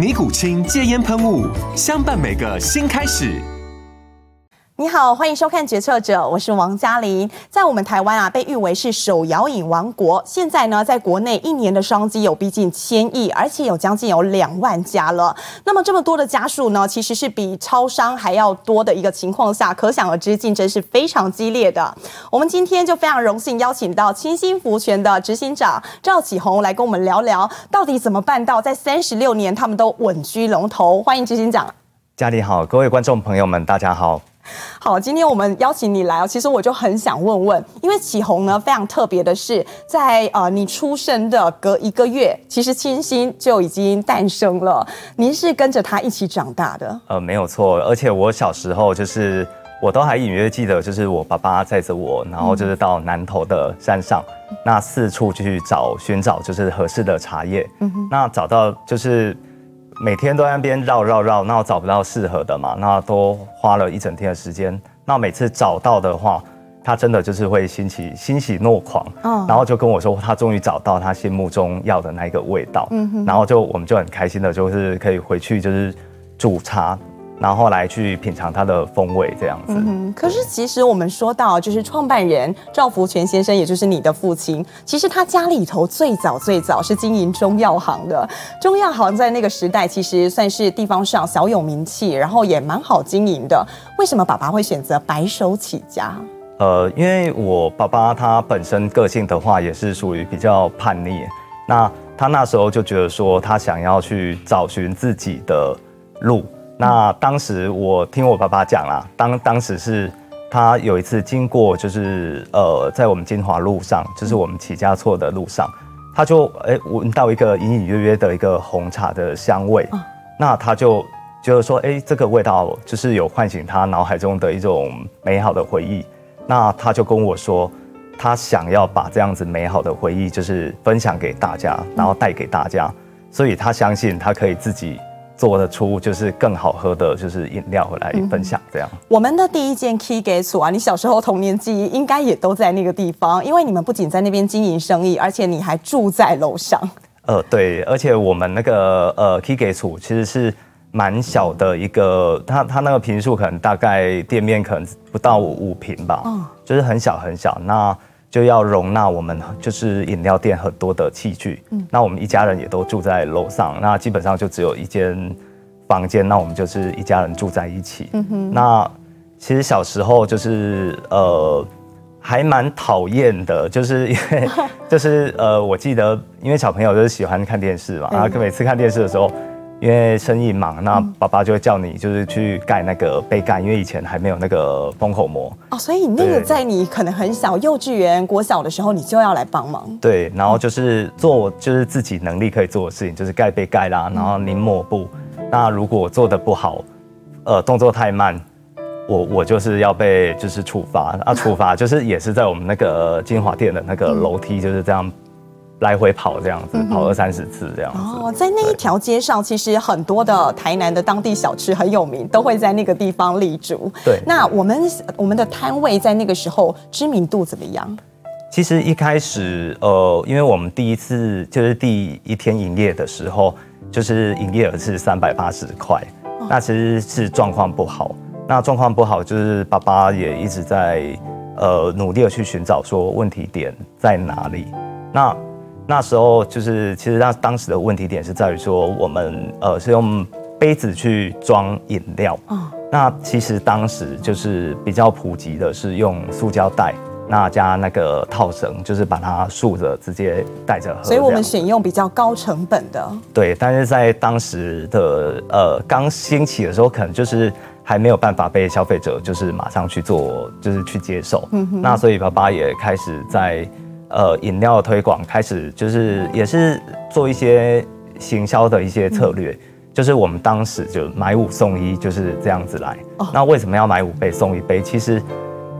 尼古清戒烟喷雾，相伴每个新开始。你好，欢迎收看《决策者》，我是王嘉玲。在我们台湾啊，被誉为是手摇饮王国。现在呢，在国内一年的商机有逼近千亿，而且有将近有两万家了。那么这么多的家数呢，其实是比超商还要多的一个情况下，可想而知竞争是非常激烈的。我们今天就非常荣幸邀请到清心福泉的执行长赵启宏来跟我们聊聊，到底怎么办到在三十六年他们都稳居龙头。欢迎执行长。嘉琳好，各位观众朋友们，大家好。好，今天我们邀请你来哦。其实我就很想问问，因为启宏呢非常特别的是，在呃你出生的隔一个月，其实清新就已经诞生了。您是跟着他一起长大的？呃，没有错。而且我小时候就是，我都还隐约记得，就是我爸爸载着我，然后就是到南投的山上，嗯、那四处去找寻找就是合适的茶叶。嗯哼。那找到就是。每天都在那边绕绕绕，那我找不到适合的嘛，那都花了一整天的时间。那每次找到的话，他真的就是会欣喜欣喜若狂，嗯，然后就跟我说他终于找到他心目中要的那一个味道，嗯，然后就我们就很开心的，就是可以回去就是煮茶。然后来去品尝它的风味，这样子。嗯，可是其实我们说到，就是创办人赵福全先生，也就是你的父亲，其实他家里头最早最早是经营中药行的。中药行在那个时代其实算是地方上小有名气，然后也蛮好经营的。为什么爸爸会选择白手起家？呃，因为我爸爸他本身个性的话，也是属于比较叛逆。那他那时候就觉得说，他想要去找寻自己的路。那当时我听我爸爸讲啦，当当时是他有一次经过，就是呃，在我们金华路上，就是我们起家厝的路上，他就哎闻到一个隐隐约约的一个红茶的香味，那他就觉得说，哎，这个味道就是有唤醒他脑海中的一种美好的回忆，那他就跟我说，他想要把这样子美好的回忆就是分享给大家，然后带给大家，所以他相信他可以自己。做得出就是更好喝的，就是饮料回来分享这样。嗯、我们的第一间 K 给厝啊，你小时候童年记忆应该也都在那个地方，因为你们不仅在那边经营生意，而且你还住在楼上。呃，对，而且我们那个呃 K 给厝其实是蛮小的一个，它它那个坪数可能大概店面可能不到五坪吧，嗯，就是很小很小。那就要容纳我们就是饮料店很多的器具，嗯，那我们一家人也都住在楼上，那基本上就只有一间房间，那我们就是一家人住在一起。嗯哼，那其实小时候就是呃还蛮讨厌的，就是因为 就是呃我记得因为小朋友就是喜欢看电视嘛，然后每次看电视的时候。因为生意忙，那爸爸就会叫你就是去盖那个杯盖，因为以前还没有那个封口膜哦，所以那个在你可能很小，幼稚园、国小的时候，你就要来帮忙。对，然后就是做就是自己能力可以做的事情，就是盖杯盖啦，然后拧抹布。那如果做的不好，呃，动作太慢，我我就是要被就是处罚啊，处罚就是也是在我们那个金华店的那个楼梯就是这样。来回跑这样子，跑二三十次这样子。哦，在那一条街上，其实很多的台南的当地小吃很有名，都会在那个地方立足。对，那我们我们的摊位在那个时候知名度怎么样？其实一开始，呃，因为我们第一次就是第一天营业的时候，就是营业额是三百八十块，那其实是状况不好。那状况不好，就是爸爸也一直在呃努力的去寻找说问题点在哪里。那那时候就是，其实那当时的问题点是在于说，我们呃是用杯子去装饮料，那其实当时就是比较普及的是用塑胶袋，那加那个套绳，就是把它竖着直接带着喝。所以我们选用比较高成本的。对，但是在当时的呃刚兴起的时候，可能就是还没有办法被消费者就是马上去做，就是去接受。嗯哼。那所以爸爸也开始在呃饮料的推广，开始就是也是做一些行销的一些策略。嗯就是我们当时就买五送一，就是这样子来。那为什么要买五杯送一杯？其实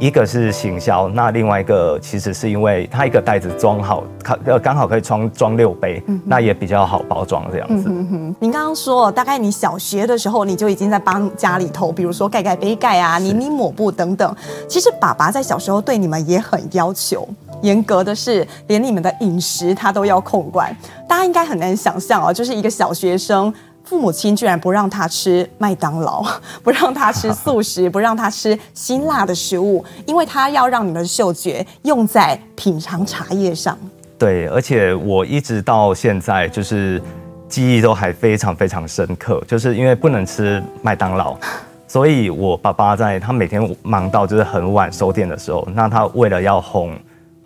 一个是行销，那另外一个其实是因为它一个袋子装好，呃刚好可以装装六杯，那也比较好包装这样子。嗯哼，您刚刚说大概你小学的时候你就已经在帮家里头，比如说盖盖杯盖啊、拧拧抹布等等。其实爸爸在小时候对你们也很要求，严格的是连你们的饮食他都要控管。大家应该很难想象哦，就是一个小学生。父母亲居然不让他吃麦当劳，不让他吃素食，不让他吃辛辣的食物，因为他要让你们的嗅觉用在品尝茶叶上。对，而且我一直到现在就是记忆都还非常非常深刻，就是因为不能吃麦当劳，所以我爸爸在他每天忙到就是很晚收店的时候，那他为了要哄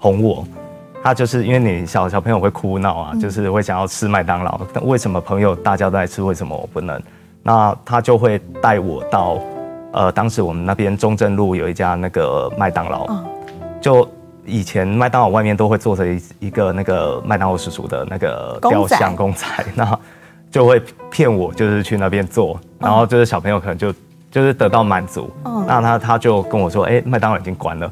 哄我。他就是因为你小小朋友会哭闹啊，就是会想要吃麦当劳。但为什么朋友大家都在吃，为什么我不能？那他就会带我到，呃，当时我们那边中正路有一家那个麦当劳，就以前麦当劳外面都会做着一一个那个麦当劳叔叔的那个雕像公仔，那就会骗我，就是去那边做，然后就是小朋友可能就就是得到满足。那他他就跟我说，哎，麦当劳已经关了。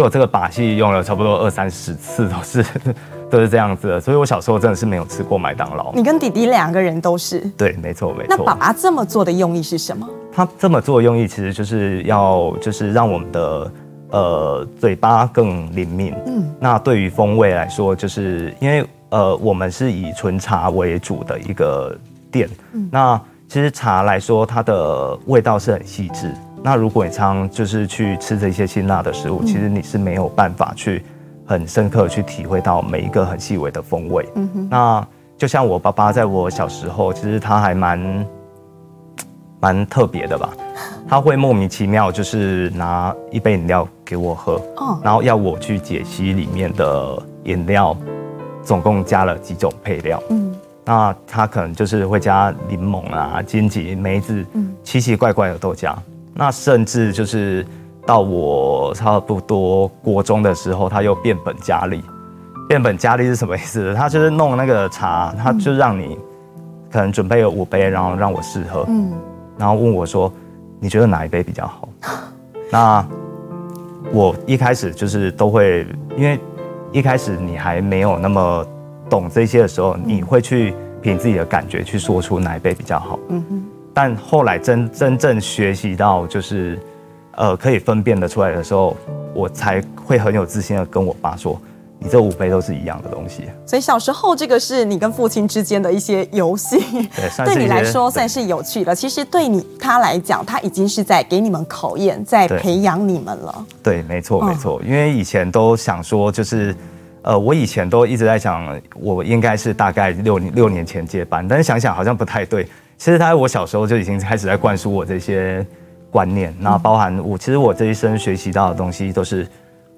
就我这个把戏用了差不多二三十次，都是 都是这样子的，所以我小时候真的是没有吃过麦当劳。你跟弟弟两个人都是？对，没错没错。那爸爸这么做的用意是什么？他这么做的用意其实就是要就是让我们的呃嘴巴更灵敏。嗯。那对于风味来说，就是因为呃我们是以纯茶为主的一个店。嗯。那其实茶来说，它的味道是很细致。那如果你常常就是去吃这些辛辣的食物，其实你是没有办法去很深刻去体会到每一个很细微的风味。那就像我爸爸在我小时候，其实他还蛮 蛮特别的吧？他会莫名其妙就是拿一杯饮料给我喝，哦然后要我去解析里面的饮料总共加了几种配料。嗯。那他可能就是会加柠檬啊、荆棘、梅子，嗯奇奇怪怪的都加。那甚至就是到我差不多国中的时候，他又变本加厉。变本加厉是什么意思？他就是弄那个茶，他就让你可能准备了五杯，然后让我试喝，嗯，然后问我说：“你觉得哪一杯比较好？” 那我一开始就是都会，因为一开始你还没有那么懂这些的时候，你会去凭自己的感觉去说出哪一杯比较好。嗯哼。但后来真真正学习到就是，呃，可以分辨的出来的时候，我才会很有自信的跟我爸说：“你这五杯都是一样的东西。”所以小时候这个是你跟父亲之间的一些游戏，对，对你来说算是有趣的。其实对你他来讲，他已经是在给你们考验，在培养你们了。对，没错没错。因为以前都想说，就是呃，我以前都一直在想，我应该是大概六六年前接班，但是想想好像不太对。其实他在我小时候就已经开始在灌输我这些观念，那包含我其实我这一生学习到的东西都是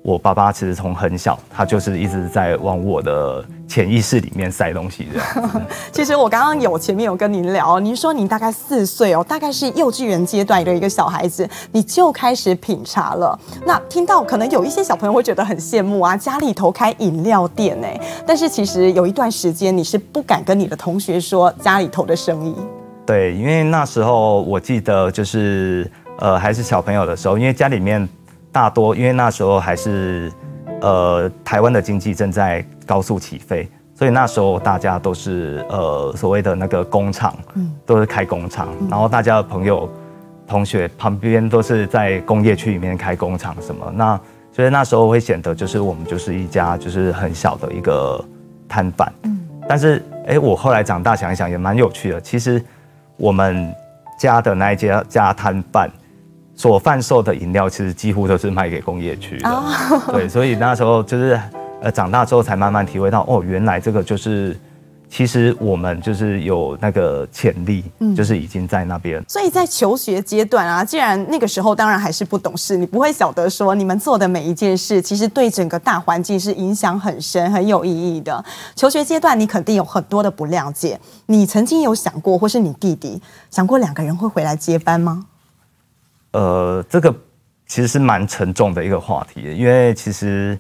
我爸爸其实从很小他就是一直在往我的潜意识里面塞东西的。其实我刚刚有前面有跟您聊，您说您大概四岁哦，大概是幼稚园阶段的一个小孩子，你就开始品茶了。那听到可能有一些小朋友会觉得很羡慕啊，家里头开饮料店哎，但是其实有一段时间你是不敢跟你的同学说家里头的生意。对，因为那时候我记得就是呃还是小朋友的时候，因为家里面大多因为那时候还是呃台湾的经济正在高速起飞，所以那时候大家都是呃所谓的那个工厂，嗯，都是开工厂，然后大家的朋友同学旁边都是在工业区里面开工厂什么，那所以那时候会显得就是我们就是一家就是很小的一个摊贩，嗯，但是哎我后来长大想一想也蛮有趣的，其实。我们家的那一家家摊贩所贩售的饮料，其实几乎都是卖给工业区的。Oh. 对，所以那时候就是呃长大之后才慢慢体会到，哦，原来这个就是其实我们就是有那个潜力，嗯，就是已经在那边。所以在求学阶段啊，既然那个时候当然还是不懂事，你不会晓得说你们做的每一件事，其实对整个大环境是影响很深、很有意义的。求学阶段你肯定有很多的不谅解，你曾经有想过，或是你弟弟想过两个人会回来接班吗？呃，这个其实是蛮沉重的一个话题，因为其实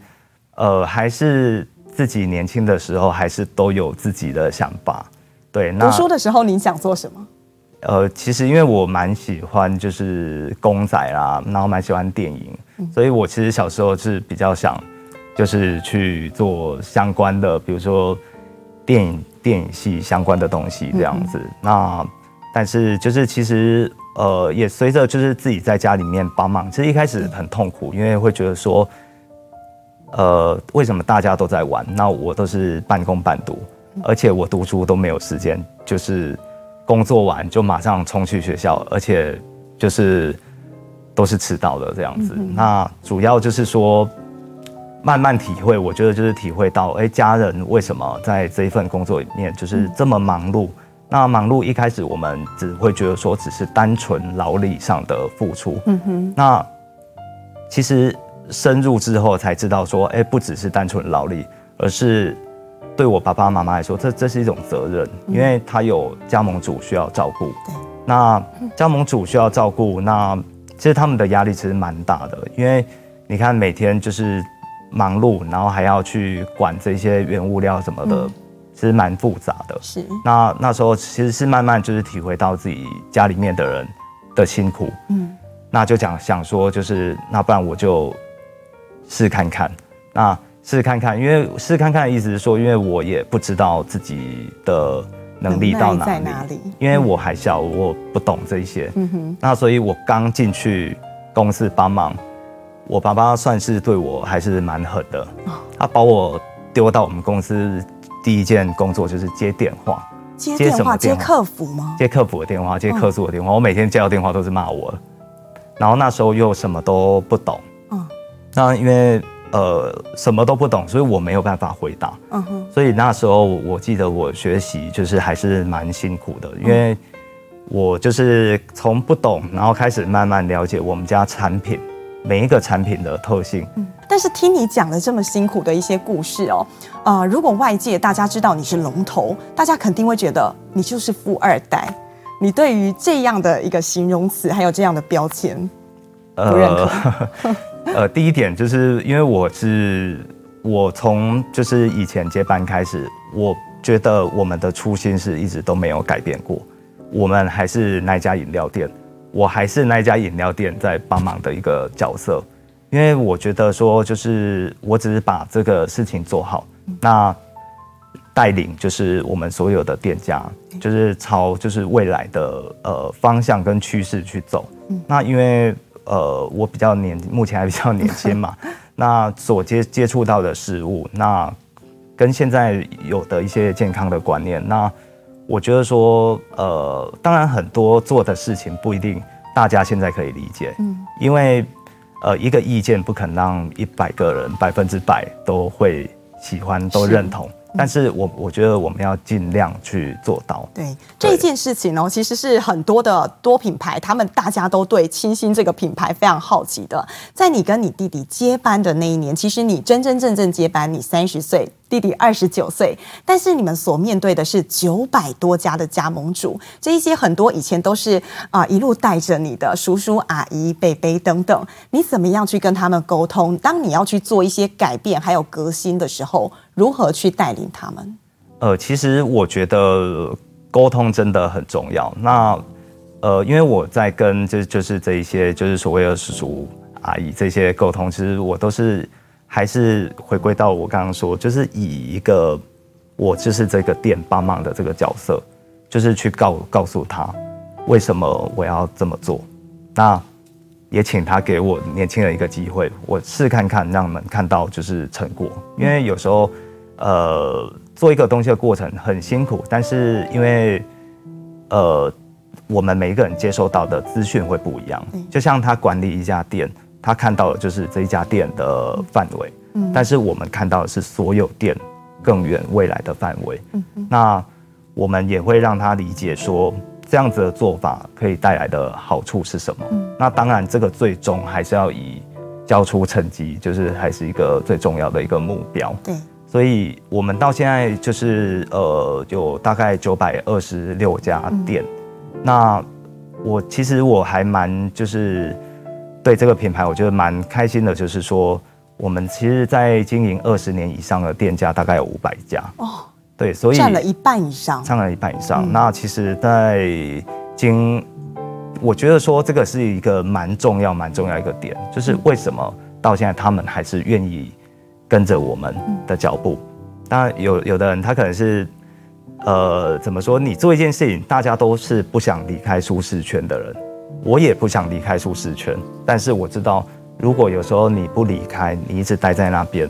呃还是。自己年轻的时候还是都有自己的想法，对。那读书的时候你想做什么？呃，其实因为我蛮喜欢就是公仔啦，然后蛮喜欢电影，嗯，所以我其实小时候是比较想就是去做相关的，比如说电影电影系相关的东西这样子。嗯嗯，那但是就是其实呃也随着就是自己在家里面帮忙，其实一开始很痛苦，因为会觉得说。呃，为什么大家都在玩？那我都是半工半读，而且我读书都没有时间，就是工作完就马上冲去学校，而且就是都是迟到的这样子。那主要就是说，慢慢体会，我觉得就是体会到，哎，家人为什么在这一份工作里面就是这么忙碌？那忙碌一开始我们只会觉得说，只是单纯劳力上的付出。嗯哼，那其实。深入之后才知道说，哎，不只是单纯劳力，而是对我爸爸妈妈来说，这这是一种责任，因为他有加盟主需要照顾。对，那加盟主需要照顾，那其实他们的压力其实蛮大的，因为你看每天就是忙碌，然后还要去管这些原物料什么的，其实蛮复杂的。是，那那时候其实是慢慢就是体会到自己家里面的人的辛苦。嗯，那就讲想说，就是那不然我就。试看看，那试看看，因为试看看的意思是说，因为我也不知道自己的能力到哪里，因为我还小，我不懂这一些。嗯哼，那所以我刚进去公司帮忙，我爸爸算是对我还是蛮狠的，他把我丢到我们公司第一件工作就是接电话，接电话，接什么电话？接客服吗？接客服的电话，接客诉的电话。我每天接到电话都是骂我，然后那时候又什么都不懂。那因为呃什么都不懂，所以我没有办法回答。嗯哼。所以那时候我记得我学习就是还是蛮辛苦的，因为我就是从不懂，然后开始慢慢了解我们家产品每一个产品的特性。嗯。但是听你讲了这么辛苦的一些故事哦，呃，如果外界大家知道你是龙头，大家肯定会觉得你就是富二代。你对于这样的一个形容词还有这样的标签，不认可？呃 呃，第一点就是因为我是我从就是以前接班开始，我觉得我们的初心是一直都没有改变过，我们还是那家饮料店，我还是那家饮料店在帮忙的一个角色，因为我觉得说就是我只是把这个事情做好，那带领就是我们所有的店家，就是朝就是未来的呃方向跟趋势去走，那因为。呃，我比较年，目前还比较年轻嘛，那所接接触到的事物，那跟现在有的一些健康的观念，那我觉得说，呃，当然很多做的事情不一定大家现在可以理解，嗯，因为呃，一个意见不可能让一百个人百分之百都会喜欢都认同。但是我我觉得我们要尽量去做到。对这件事情呢，其实是很多的多品牌，他们大家都对清新这个品牌非常好奇的。在你跟你弟弟接班的那一年，其实你真真正正接班，你三十岁。弟弟二十九岁，但是你们所面对的是九百多家的加盟主，这一些很多以前都是啊、一路带着你的叔叔阿姨、伯伯等等，你怎么样去跟他们沟通？当你要去做一些改变还有革新的时候，如何去带领他们？呃，其实我觉得沟通真的很重要。那呃，因为我在跟就就是这一些就是所谓的叔叔阿姨这些沟通，其实我都是。还是回归到我刚刚说，就是以一个我就是这个店帮忙的这个角色，就是去告告诉他为什么我要这么做。那也请他给我年轻人一个机会，我试看看，让你们看到就是成果。因为有时候，呃，做一个东西的过程很辛苦，但是因为呃，我们每一个人接收到的资讯会不一样。就像他管理一家店。他看到的就是这一家店的范围，嗯，但是我们看到的是所有店更远未来的范围。嗯哼，那我们也会让他理解说，这样子的做法可以带来的好处是什么。嗯，那当然，这个最终还是要以交出成绩，就是还是一个最重要的一个目标。对，所以我们到现在就是呃，有大概九百二十六家店。嗯、那我其实我还蛮就是对这个品牌，我觉得蛮开心的，就是说。我们其实，在经营二十年以上的店家大概有五百家哦，对，所以占了一半以上，占了一半以上。嗯、那其实，在经，我觉得说这个是一个蛮重要、蛮重要一个点，就是为什么到现在他们还是愿意跟着我们的脚步。当然，有有的人他可能是，呃，怎么说？你做一件事情，大家都是不想离开舒适圈的人，我也不想离开舒适圈，但是我知道。如果有时候你不离开，你一直待在那边，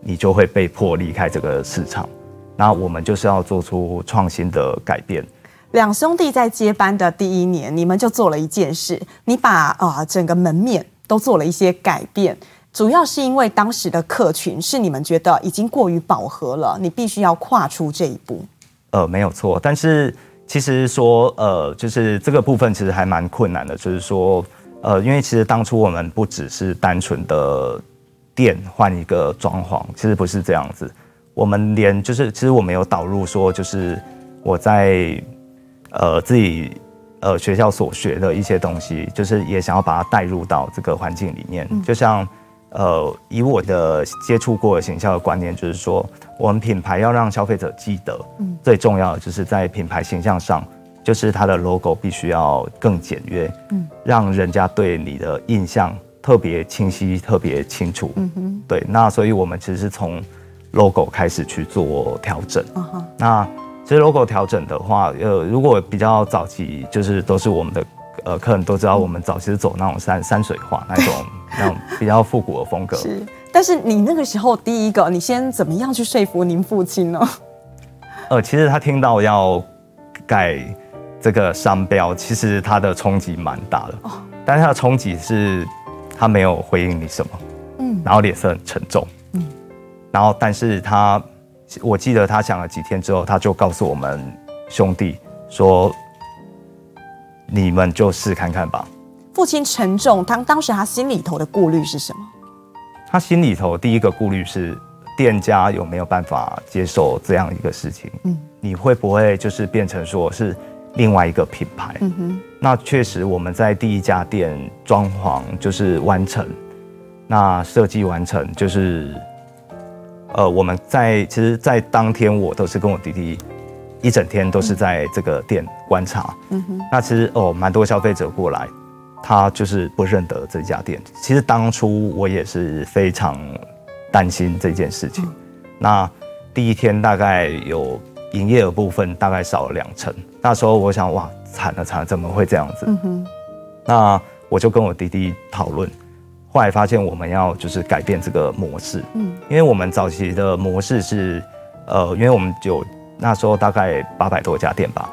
你就会被迫离开这个市场。那我们就是要做出创新的改变。两兄弟在接班的第一年，你们就做了一件事，你把啊、呃、整个门面都做了一些改变，主要是因为当时的客群是你们觉得已经过于饱和了，你必须要跨出这一步。呃，没有错，但是其实说呃，就是这个部分其实还蛮困难的，就是说。呃，因为其实当初我们不只是单纯的店换一个装潢，其实不是这样子。我们连就是，其实我们有导入说，就是我在呃自己呃学校所学的一些东西，就是也想要把它带入到这个环境里面。嗯、就像呃以我的接触过的形象的观念，就是说我们品牌要让消费者记得，嗯，最重要的就是在品牌形象上。就是它的 logo 必须要更简约，嗯，让人家对你的印象特别清晰、特别清楚，嗯哼，对。那所以我们其实是从 logo 开始去做调整，嗯哼。那其实 logo 调整的话，呃，如果比较早期，就是都是我们的呃客人都知道，我们早期是走那种山山水画那种那种比较复古的风格。是，但是你那个时候第一个，你先怎么样去说服您父亲呢？呃，其实他听到要改。这个商标其实他的冲击蛮大的，哦但是他的冲击是，他没有回应你什么，嗯，然后脸色很沉重，嗯，然后但是他，我记得他想了几天之后，他就告诉我们兄弟说，你们就试看看吧。父亲沉重，他当时他心里头的顾虑是什么？他心里头第一个顾虑是店家有没有办法接受这样一个事情，嗯，你会不会就是变成说是。另外一个品牌，嗯哼，那确实我们在第一家店装潢就是完成，那设计完成就是，呃，我们在其实，在当天我都是跟我弟弟一整天都是在这个店观察，嗯哼，那其实哦，蛮多消费者过来，他就是不认得这家店。其实当初我也是非常担心这件事情。那第一天大概有。营业额部分大概少了两成，那时候我想，哇，惨了惨了，怎么会这样子？嗯。那我就跟我弟弟讨论，后来发现我们要就是改变这个模式，嗯，因为我们早期的模式是，呃，因为我们有那时候大概八百多家店吧，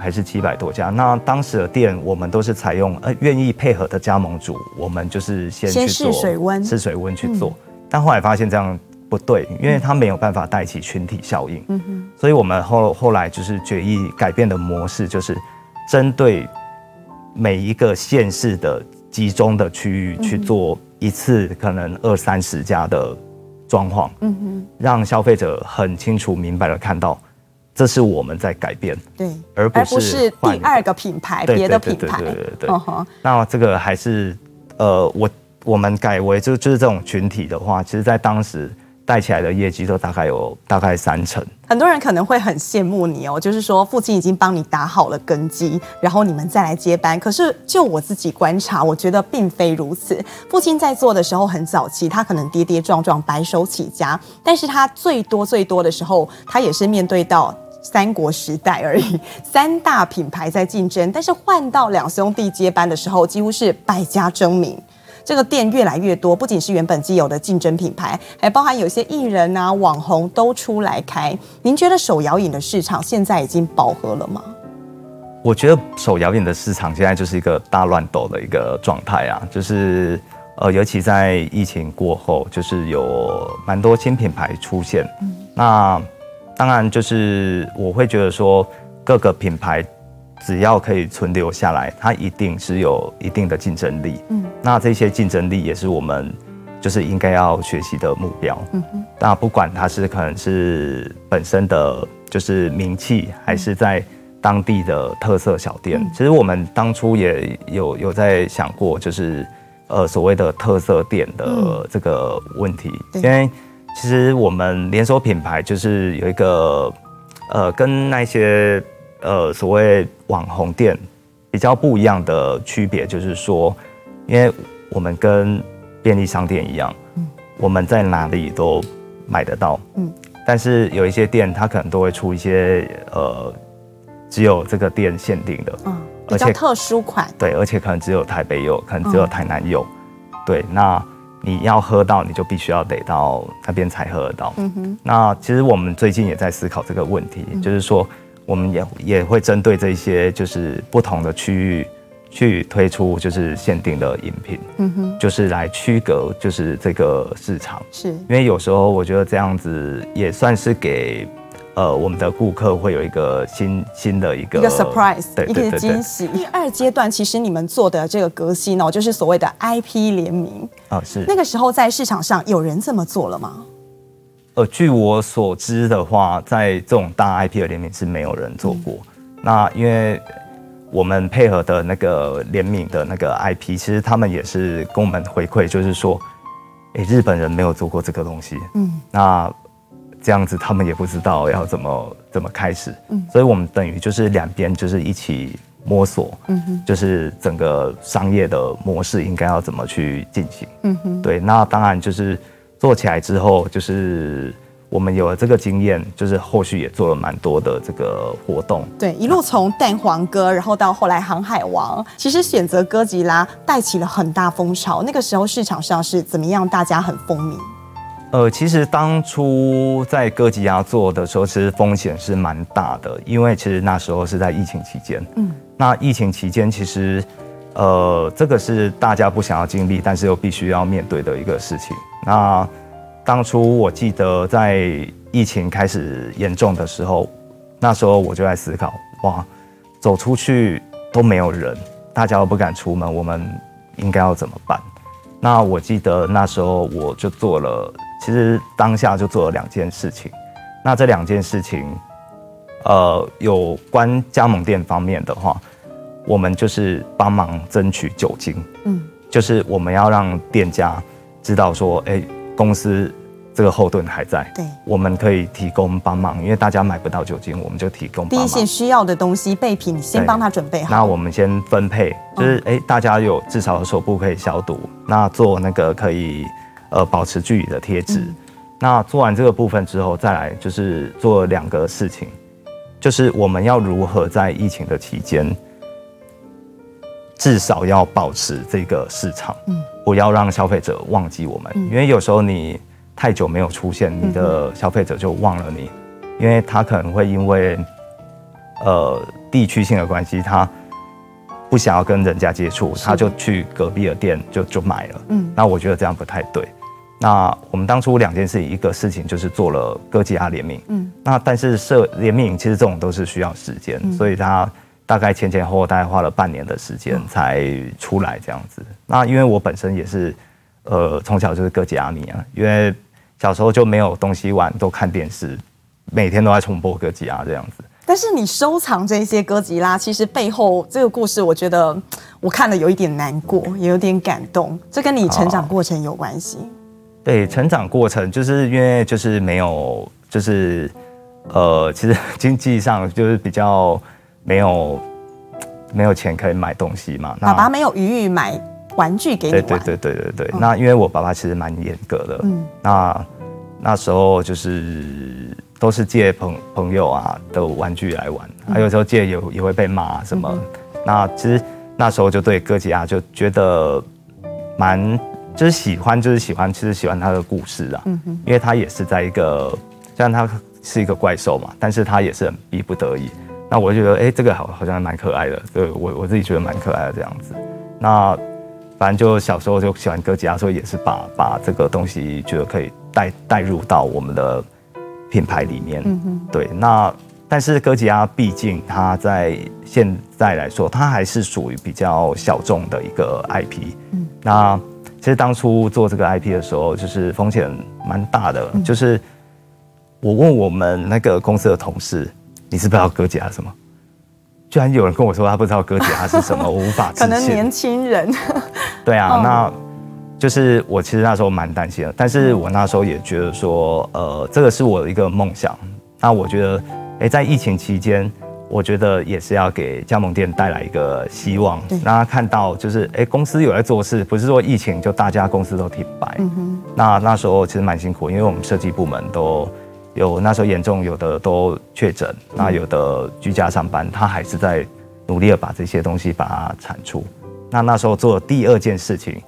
还是七百多家，那当时的店我们都是采用呃愿意配合的加盟主，我们就是先去做试水温，试水温去做，但后来发现这样。不对，因为它没有办法带起群体效应，嗯哼，所以我们后后来就是决议改变的模式，就是针对每一个县市的集中的区域去做一次可能二三十家的装潢，嗯哼，让消费者很清楚明白的看到，这是我们在改变，对，而不是第二个品牌，别的品牌，对对对对，那这个还是呃，我我们改为就就是这种群体的话，其实在当时。带起来的业绩都大概有大概三成，很多人可能会很羡慕你哦，就是说父亲已经帮你打好了根基，然后你们再来接班。可是就我自己观察，我觉得并非如此。父亲在做的时候很早期，他可能跌跌撞撞，白手起家，但是他最多最多的时候，他也是面对到三国时代而已，三大品牌在竞争。但是换到两兄弟接班的时候，几乎是百家争鸣。这个店越来越多，不仅是原本既有的竞争品牌，还包含有些艺人啊、网红都出来开。您觉得手摇饮的市场现在已经饱和了吗？我觉得手摇饮的市场现在就是一个大乱斗的一个状态啊，就是呃，尤其在疫情过后，就是有蛮多新品牌出现。嗯那当然就是我会觉得说，各个品牌只要可以存留下来，它一定是有一定的竞争力。嗯，那这些竞争力也是我们就是应该要学习的目标。嗯哼，那不管它是可能是本身的就是名气，还是在当地的特色小店，嗯、其实我们当初也有有在想过，就是呃所谓的特色店的这个问题，嗯、因为其实我们连锁品牌就是有一个呃跟那些呃所谓网红店比较不一样的区别，就是说，因为我们跟便利商店一样，嗯、我们在哪里都买得到，嗯，但是有一些店它可能都会出一些呃。只有这个店限定的，嗯，比较特殊款，对，而且可能只有台北有，可能只有台南有，嗯、对，那你要喝到，你就必须要得到那边才喝得到。嗯哼，那其实我们最近也在思考这个问题，嗯、就是说，我们也也会针对这些就是不同的区域去推出就是限定的饮品，嗯哼，就是来区隔就是这个市场，是因为有时候我觉得这样子也算是给。呃，我们的顾客会有一个新新的一个一个 surprise，对对对对，一个惊喜。第二阶段，其实你们做的这个革新哦，就是所谓的 IP 联名啊、哦，是那个时候在市场上有人这么做了吗？呃，据我所知的话，在这种大 IP 的联名是没有人做过。嗯、那因为我们配合的那个联名的那个 IP，其实他们也是跟我们回馈，就是说，哎，日本人没有做过这个东西。嗯，那。这样子，他们也不知道要怎么怎么开始，嗯，所以我们等于就是两边就是一起摸索，嗯哼，就是整个商业的模式应该要怎么去进行，嗯哼，对，那当然就是做起来之后，就是我们有了这个经验，就是后续也做了蛮多的这个活动，对，一路从蛋黄哥，然后到后来航海王，其实选择哥吉拉带起了很大风潮，那个时候市场上是怎么样？大家很风靡。呃，其实当初在哥吉亚做的时候，其实风险是蛮大的，因为其实那时候是在疫情期间。嗯，那疫情期间，其实，呃，这个是大家不想要经历，但是又必须要面对的一个事情。那当初我记得在疫情开始严重的时候，那时候我就在思考，哇，走出去都没有人，大家都不敢出门，我们应该要怎么办？那我记得那时候我就做了。其实当下就做了两件事情，那这两件事情，呃，有关加盟店方面的话，我们就是帮忙争取酒精，嗯，就是我们要让店家知道说，哎，公司这个后盾还在，对，我们可以提供帮忙，因为大家买不到酒精，我们就提供忙。第一线需要的东西备品，先帮他准备好。那我们先分配，就是哎，大家有至少手部可以消毒，那做那个可以。呃，保持距离的贴纸。嗯、那做完这个部分之后，再来就是做两个事情，就是我们要如何在疫情的期间，至少要保持这个市场，嗯，不要让消费者忘记我们，嗯、因为有时候你太久没有出现，你的消费者就忘了你，嗯、因为他可能会因为呃地区性的关系，他。不想要跟人家接触，他就去隔壁的店就就买了。嗯，那我觉得这样不太对。那我们当初两件事情，一个事情就是做了哥吉拉联名。嗯，那但是设联名其实这种都是需要时间，嗯、所以他大概前前后后大概花了半年的时间才出来这样子。嗯、那因为我本身也是，呃，从小就是哥吉拉迷啊，因为小时候就没有东西玩，都看电视，每天都在重播哥吉拉这样子。但是你收藏这些哥吉拉，其实背后这个故事，我觉得我看了有一点难过，也有点感动。这跟你成长过程有关系？对，成长过程就是因为就是没有，就是呃，其实 经济上就是比较没有没有钱可以买东西嘛。爸爸没有余裕买玩具给你玩。对对对对对对。那因为我爸爸其实蛮严格的。嗯。那那时候就是。都是借朋朋友啊的玩具来玩，还有时候借也也会被骂什么。那其实那时候就对哥吉拉就觉得蛮就是喜欢，就是喜欢，其实喜欢他的故事啊。嗯哼，因为他也是在一个虽然他是一个怪兽嘛，但是他也是很逼不得已。那我就觉得哎，这个好好像蛮可爱的，对我我自己觉得蛮可爱的这样子。那反正就小时候就喜欢哥吉拉，所以也是把把这个东西觉得可以带带入到我们的。品牌里面。嗯哼，对。那但是哥吉拉毕竟它在现在来说，它还是属于比较小众的一个 IP。嗯，那其实当初做这个 IP 的时候，就是风险蛮大的。嗯、就是我问我们那个公司的同事，你知不知道哥吉拉什么？居然有人跟我说他不知道哥吉拉是什么，我无法置信。可能年轻人。对啊，哦、那就是我其实那时候蛮担心的，但是我那时候也觉得说，呃，这个是我的一个梦想。那我觉得，哎、欸，在疫情期间，我觉得也是要给加盟店带来一个希望，让他看到就是，哎、欸，公司有在做事，不是说疫情就大家公司都停摆。嗯。那那时候其实蛮辛苦，因为我们设计部门都。有那时候严重，有的都确诊，那有的居家上班，他还是在努力的把这些东西把它产出。那那时候做的第二件事情，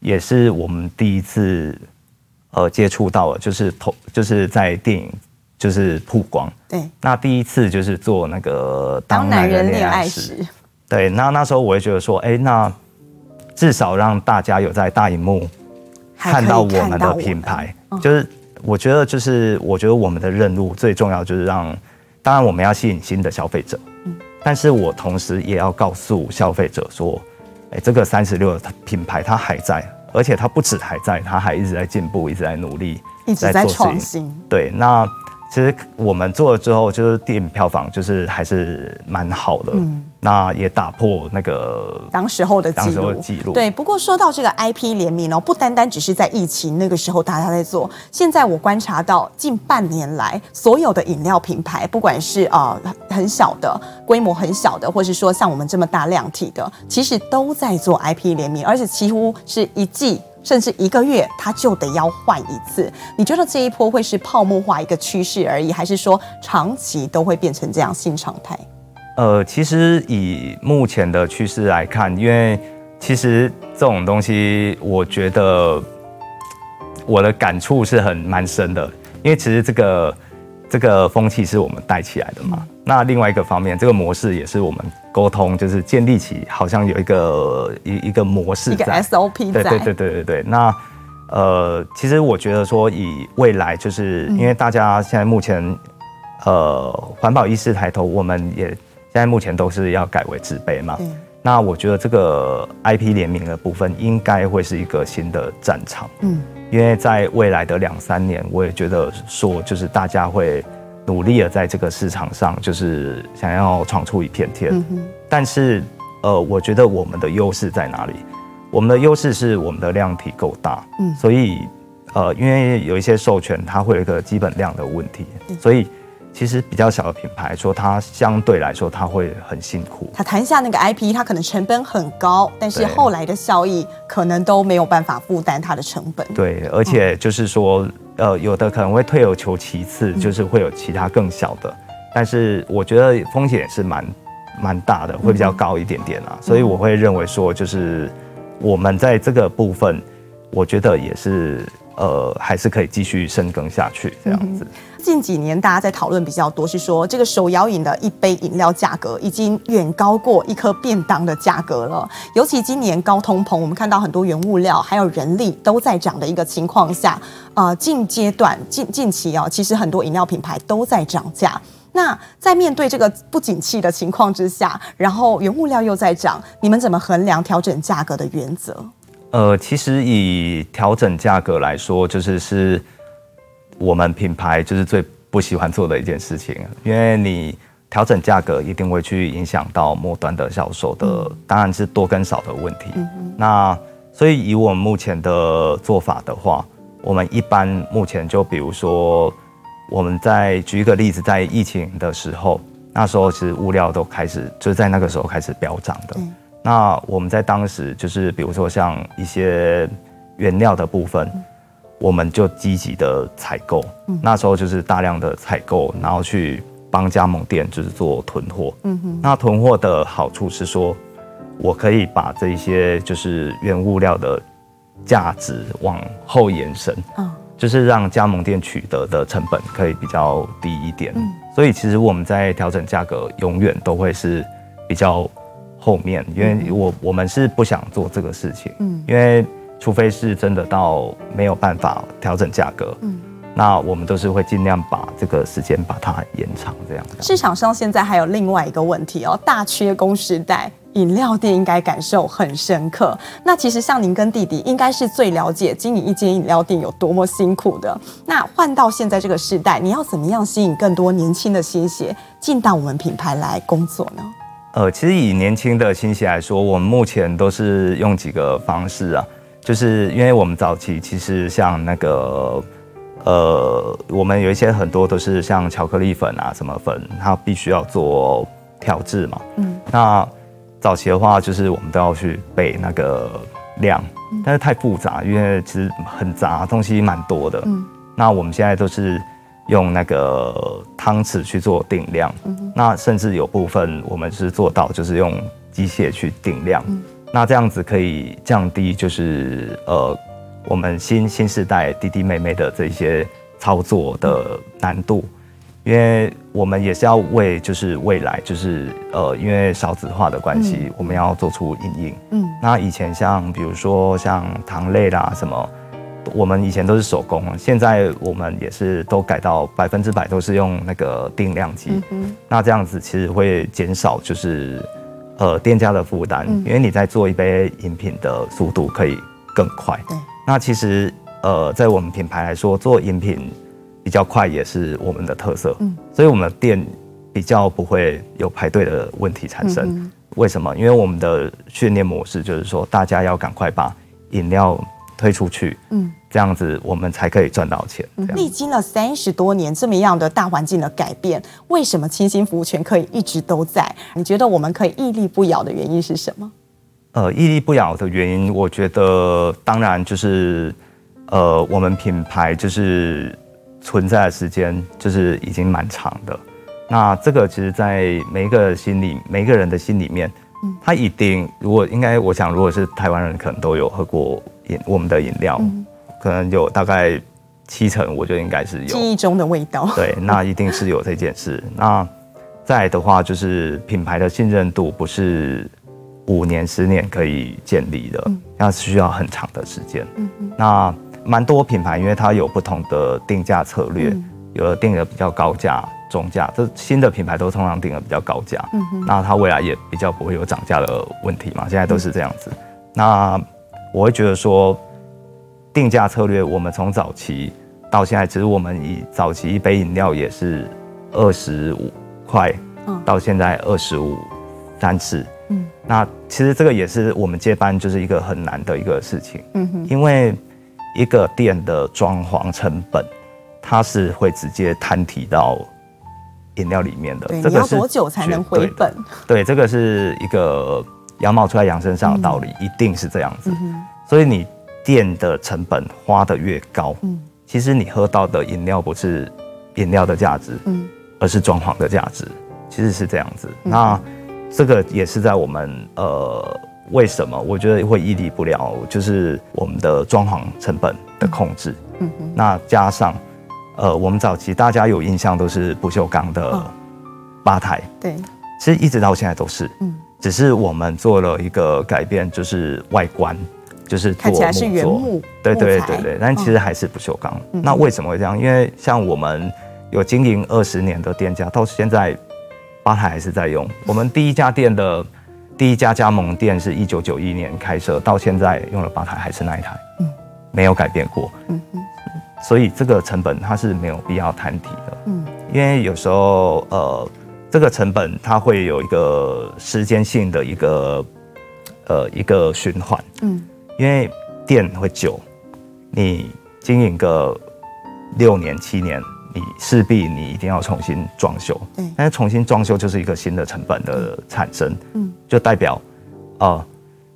也是我们第一次呃接触到了，就是投就是在电影就是曝光。对。那第一次就是做那个当男人恋爱时。对。那那时候我会觉得说，哎，那至少让大家有在大荧幕看到我们的品牌，就是。我觉得就是，我觉得我们的任务最重要就是让，当然我们要吸引新的消费者，嗯，但是我同时也要告诉消费者说，哎，这个三十六的品牌它还在，而且它不止还在，它还一直在进步，一直在努力，一直在创新。对，那。其实我们做了之后，就是电影票房就是还是蛮好的，嗯，那也打破那个当时候的记录。记录对，不过说到这个 IP 联名哦，不单单只是在疫情那个时候大家在做，现在我观察到近半年来，所有的饮料品牌，不管是啊、呃、很小的规模很小的，或是说像我们这么大量体的，其实都在做 IP 联名，而且几乎是一季。甚至一个月，它就得要换一次。你觉得这一波会是泡沫化一个趋势而已，还是说长期都会变成这样新常态？呃，其实以目前的趋势来看，因为其实这种东西，我觉得我的感触是很蛮深的，因为其实这个。这个风气是我们带起来的嘛？那另外一个方面，这个模式也是我们沟通，就是建立起好像有一个一一个模式，一个 SOP 在。对对对对对对。那呃，其实我觉得说，以未来就是因为大家现在目前呃环保意识抬头，我们也现在目前都是要改为纸杯嘛。那我觉得这个 IP 联名的部分应该会是一个新的战场。嗯。因为在未来的两三年，我也觉得说，就是大家会努力的在这个市场上，就是想要闯出一片天。嗯、但是，呃，我觉得我们的优势在哪里？我们的优势是我们的量体够大。嗯，所以，呃，因为有一些授权，它会有一个基本量的问题，嗯、所以。其实比较小的品牌，说它相对来说，它会很辛苦。它谈下那个 IP，它可能成本很高，但是后来的效益可能都没有办法负担它的成本。对，而且就是说，呃，有的可能会退而求其次，就是会有其他更小的，但是我觉得风险也是蛮蛮大的，会比较高一点点啊。所以我会认为说，就是我们在这个部分，我觉得也是。呃，还是可以继续深耕下去这样子。近几年大家在讨论比较多，是说这个手摇饮的一杯饮料价格已经远高过一颗便当的价格了。尤其今年高通膨，我们看到很多原物料还有人力都在涨的一个情况下，呃，近阶段近近期啊，其实很多饮料品牌都在涨价。那在面对这个不景气的情况之下，然后原物料又在涨，你们怎么衡量调整价格的原则？呃，其实以调整价格来说，就是是我们品牌就是最不喜欢做的一件事情，因为你调整价格一定会去影响到末端的销售的，当然是多跟少的问题。那所以以我们目前的做法的话，我们一般目前就比如说，我们在举一个例子，在疫情的时候，那时候其实物料都开始就是在那个时候开始飙涨的。嗯。那我们在当时就是，比如说像一些原料的部分，我们就积极的采购。那时候就是大量的采购，然后去帮加盟店就是做囤货。嗯哼。那囤货的好处是说，我可以把这一些就是原物料的价值往后延伸。就是让加盟店取得的成本可以比较低一点。所以其实我们在调整价格，永远都会是比较。后面，因为我我们是不想做这个事情，嗯，因为除非是真的到没有办法调整价格，嗯，那我们都是会尽量把这个时间把它延长，这样。市场上现在还有另外一个问题哦，大缺工时代，饮料店应该感受很深刻。那其实像您跟弟弟，应该是最了解经营一间饮料店有多么辛苦的。那换到现在这个时代，你要怎么样吸引更多年轻的新血进到我们品牌来工作呢？呃，其实以年轻的新血来说，我们目前都是用几个方式啊，就是因为我们早期其实像那个。呃，我们有一些很多都是像巧克力粉啊，什么粉，它必须要做调制嘛。嗯。那早期的话，就是我们都要去备那个量，但是太复杂，因为其实很杂，东西蛮多的。嗯。那我们现在都是用那个汤匙去做定量。嗯。那甚至有部分我们是做到，就是用机械去定量。嗯。那这样子可以降低，就是呃。我们新新时代弟弟妹妹的这些操作的难度，因为我们也是要为就是未来就是呃，因为少子化的关系，我们要做出应应。嗯，那以前像比如说像糖类啦什么，我们以前都是手工，现在我们也是都改到百分之百都是用那个定量机。嗯，那这样子其实会减少就是呃店家的负担，因为你在做一杯饮品的速度可以更快。对。那其实，呃，在我们品牌来说，做饮品比较快也是我们的特色。嗯，所以我们的店比较不会有排队的问题产生。嗯、为什么？因为我们的训练模式就是说，大家要赶快把饮料推出去。嗯，这样子我们才可以赚到钱。历经了三十多年这么样的大环境的改变，为什么清新服务权可以一直都在？你觉得我们可以屹立不摇的原因是什么？呃，屹立不摇的原因，我觉得当然就是，呃，我们品牌就是存在的时间就是已经蛮长的。那这个其实，在每一个心里，每一个人的心里面，嗯，他一定如果应该，我想如果是台湾人，可能都有喝过饮我们的饮料，嗯，可能有大概七成，我觉得应该是有记忆中的味道。对，那一定是有这件事。那再的话，就是品牌的信任度不是。五年、十年可以建立的，那需要很长的时间。嗯嗯。那蛮多品牌，因为它有不同的定价策略，有的定的比较高价、中价，这新的品牌都通常定的比较高价。嗯。那它未来也比较不会有涨价的问题嘛？现在都是这样子。那我会觉得说，定价策略，我们从早期到现在，其实我们以早期一杯饮料也是二十五块，到现在二十五三次。嗯，那其实这个也是我们接班就是一个很难的一个事情，嗯哼，因为一个店的装潢成本，它是会直接摊提到饮料里面的。对，这个是你要多久才能回本？对，这个是一个羊毛出在羊身上的道理，嗯、一定是这样子。嗯、所以你店的成本花的越高，嗯，其实你喝到的饮料不是饮料的价值，嗯，而是装潢的价值，其实是这样子。嗯、那这个也是在我们呃，为什么我觉得会屹立不了，就是我们的装潢成本的控制。嗯哼。那加上呃，我们早期大家有印象都是不锈钢的吧台。对。其实一直到现在都是。嗯。只是我们做了一个改变，就是外观，就是做木。看起来是原木。对对对对，但其实还是不锈钢。那为什么会这样？因为像我们有经营二十年的店家，到现在。吧台还是在用。我们第一家店的第一家加盟店是一九九一年开设，到现在用了吧台还是那一台，嗯，没有改变过，嗯嗯。所以这个成本它是没有必要摊提的，嗯，因为有时候呃，这个成本它会有一个时间性的一个呃一个循环，嗯，因为店会久，你经营个六年七年。你势必你一定要重新装修，对，但是重新装修就是一个新的成本的产生，嗯，就代表，呃，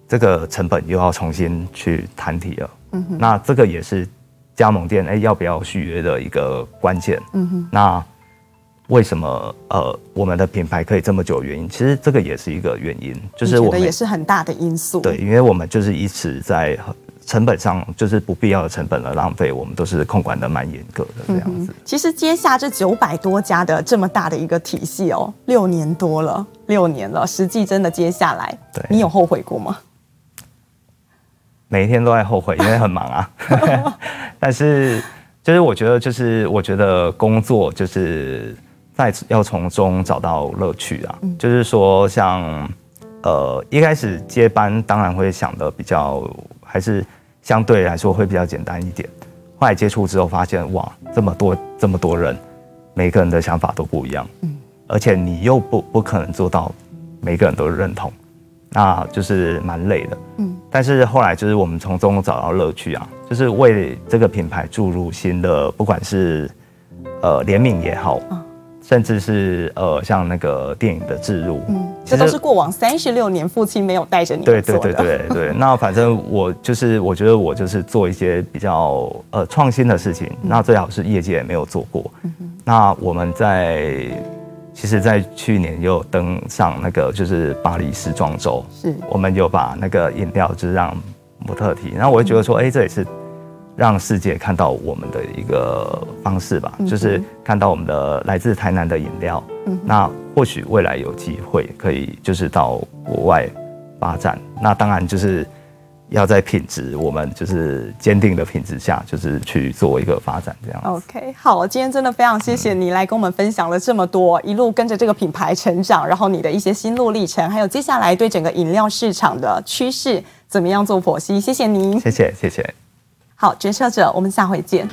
这个成本又要重新去摊提了，嗯哼，那这个也是加盟店哎要不要续约的一个关键，嗯哼，那为什么呃我们的品牌可以这么久的原因，其实这个也是一个原因，就是我们也是很大的因素，对，因为我们就是一直在。成本上就是不必要的成本的浪费，我们都是控管的蛮严格的这样子。其实接下这九百多家的这么大的一个体系哦，六年多了，六年了，实际真的接下来，对，你有后悔过吗？每一天都在后悔，因为很忙啊。但是就是我觉得，就是我觉得工作就是在要从中找到乐趣啊。嗯、就是说像，像呃一开始接班，当然会想的比较还是相对来说会比较简单一点。后来接触之后发现，哇，这么多这么多人，每个人的想法都不一样。嗯，而且你又不不可能做到每个人都认同。那就是蛮累的，嗯，但是后来就是我们从中找到乐趣啊，就是为这个品牌注入新的，不管是呃联名也好，嗯、甚至是呃像那个电影的置入，嗯，这都是过往三十六年父亲没有带着你。对对对对对，那反正我就是我觉得我就是做一些比较呃创新的事情，嗯、那最好是业界也没有做过，嗯哼，那我们在。其实，在去年又登上那个就是巴黎时装周，是。我们有把那个饮料就是让模特提，然后我就觉得说，哎、欸，这也是让世界看到我们的一个方式吧，就是看到我们的来自台南的饮料，嗯、那或许未来有机会可以就是到国外发展，那当然就是。要在品质，我们就是坚定的品质下，就是去做一个发展这样。OK，好，今天真的非常谢谢你来跟我们分享了这么多，一路跟着这个品牌成长，然后你的一些心路历程，还有接下来对整个饮料市场的趋势怎么样做剖析，谢谢您。谢谢，谢谢。好决策者我们下回见。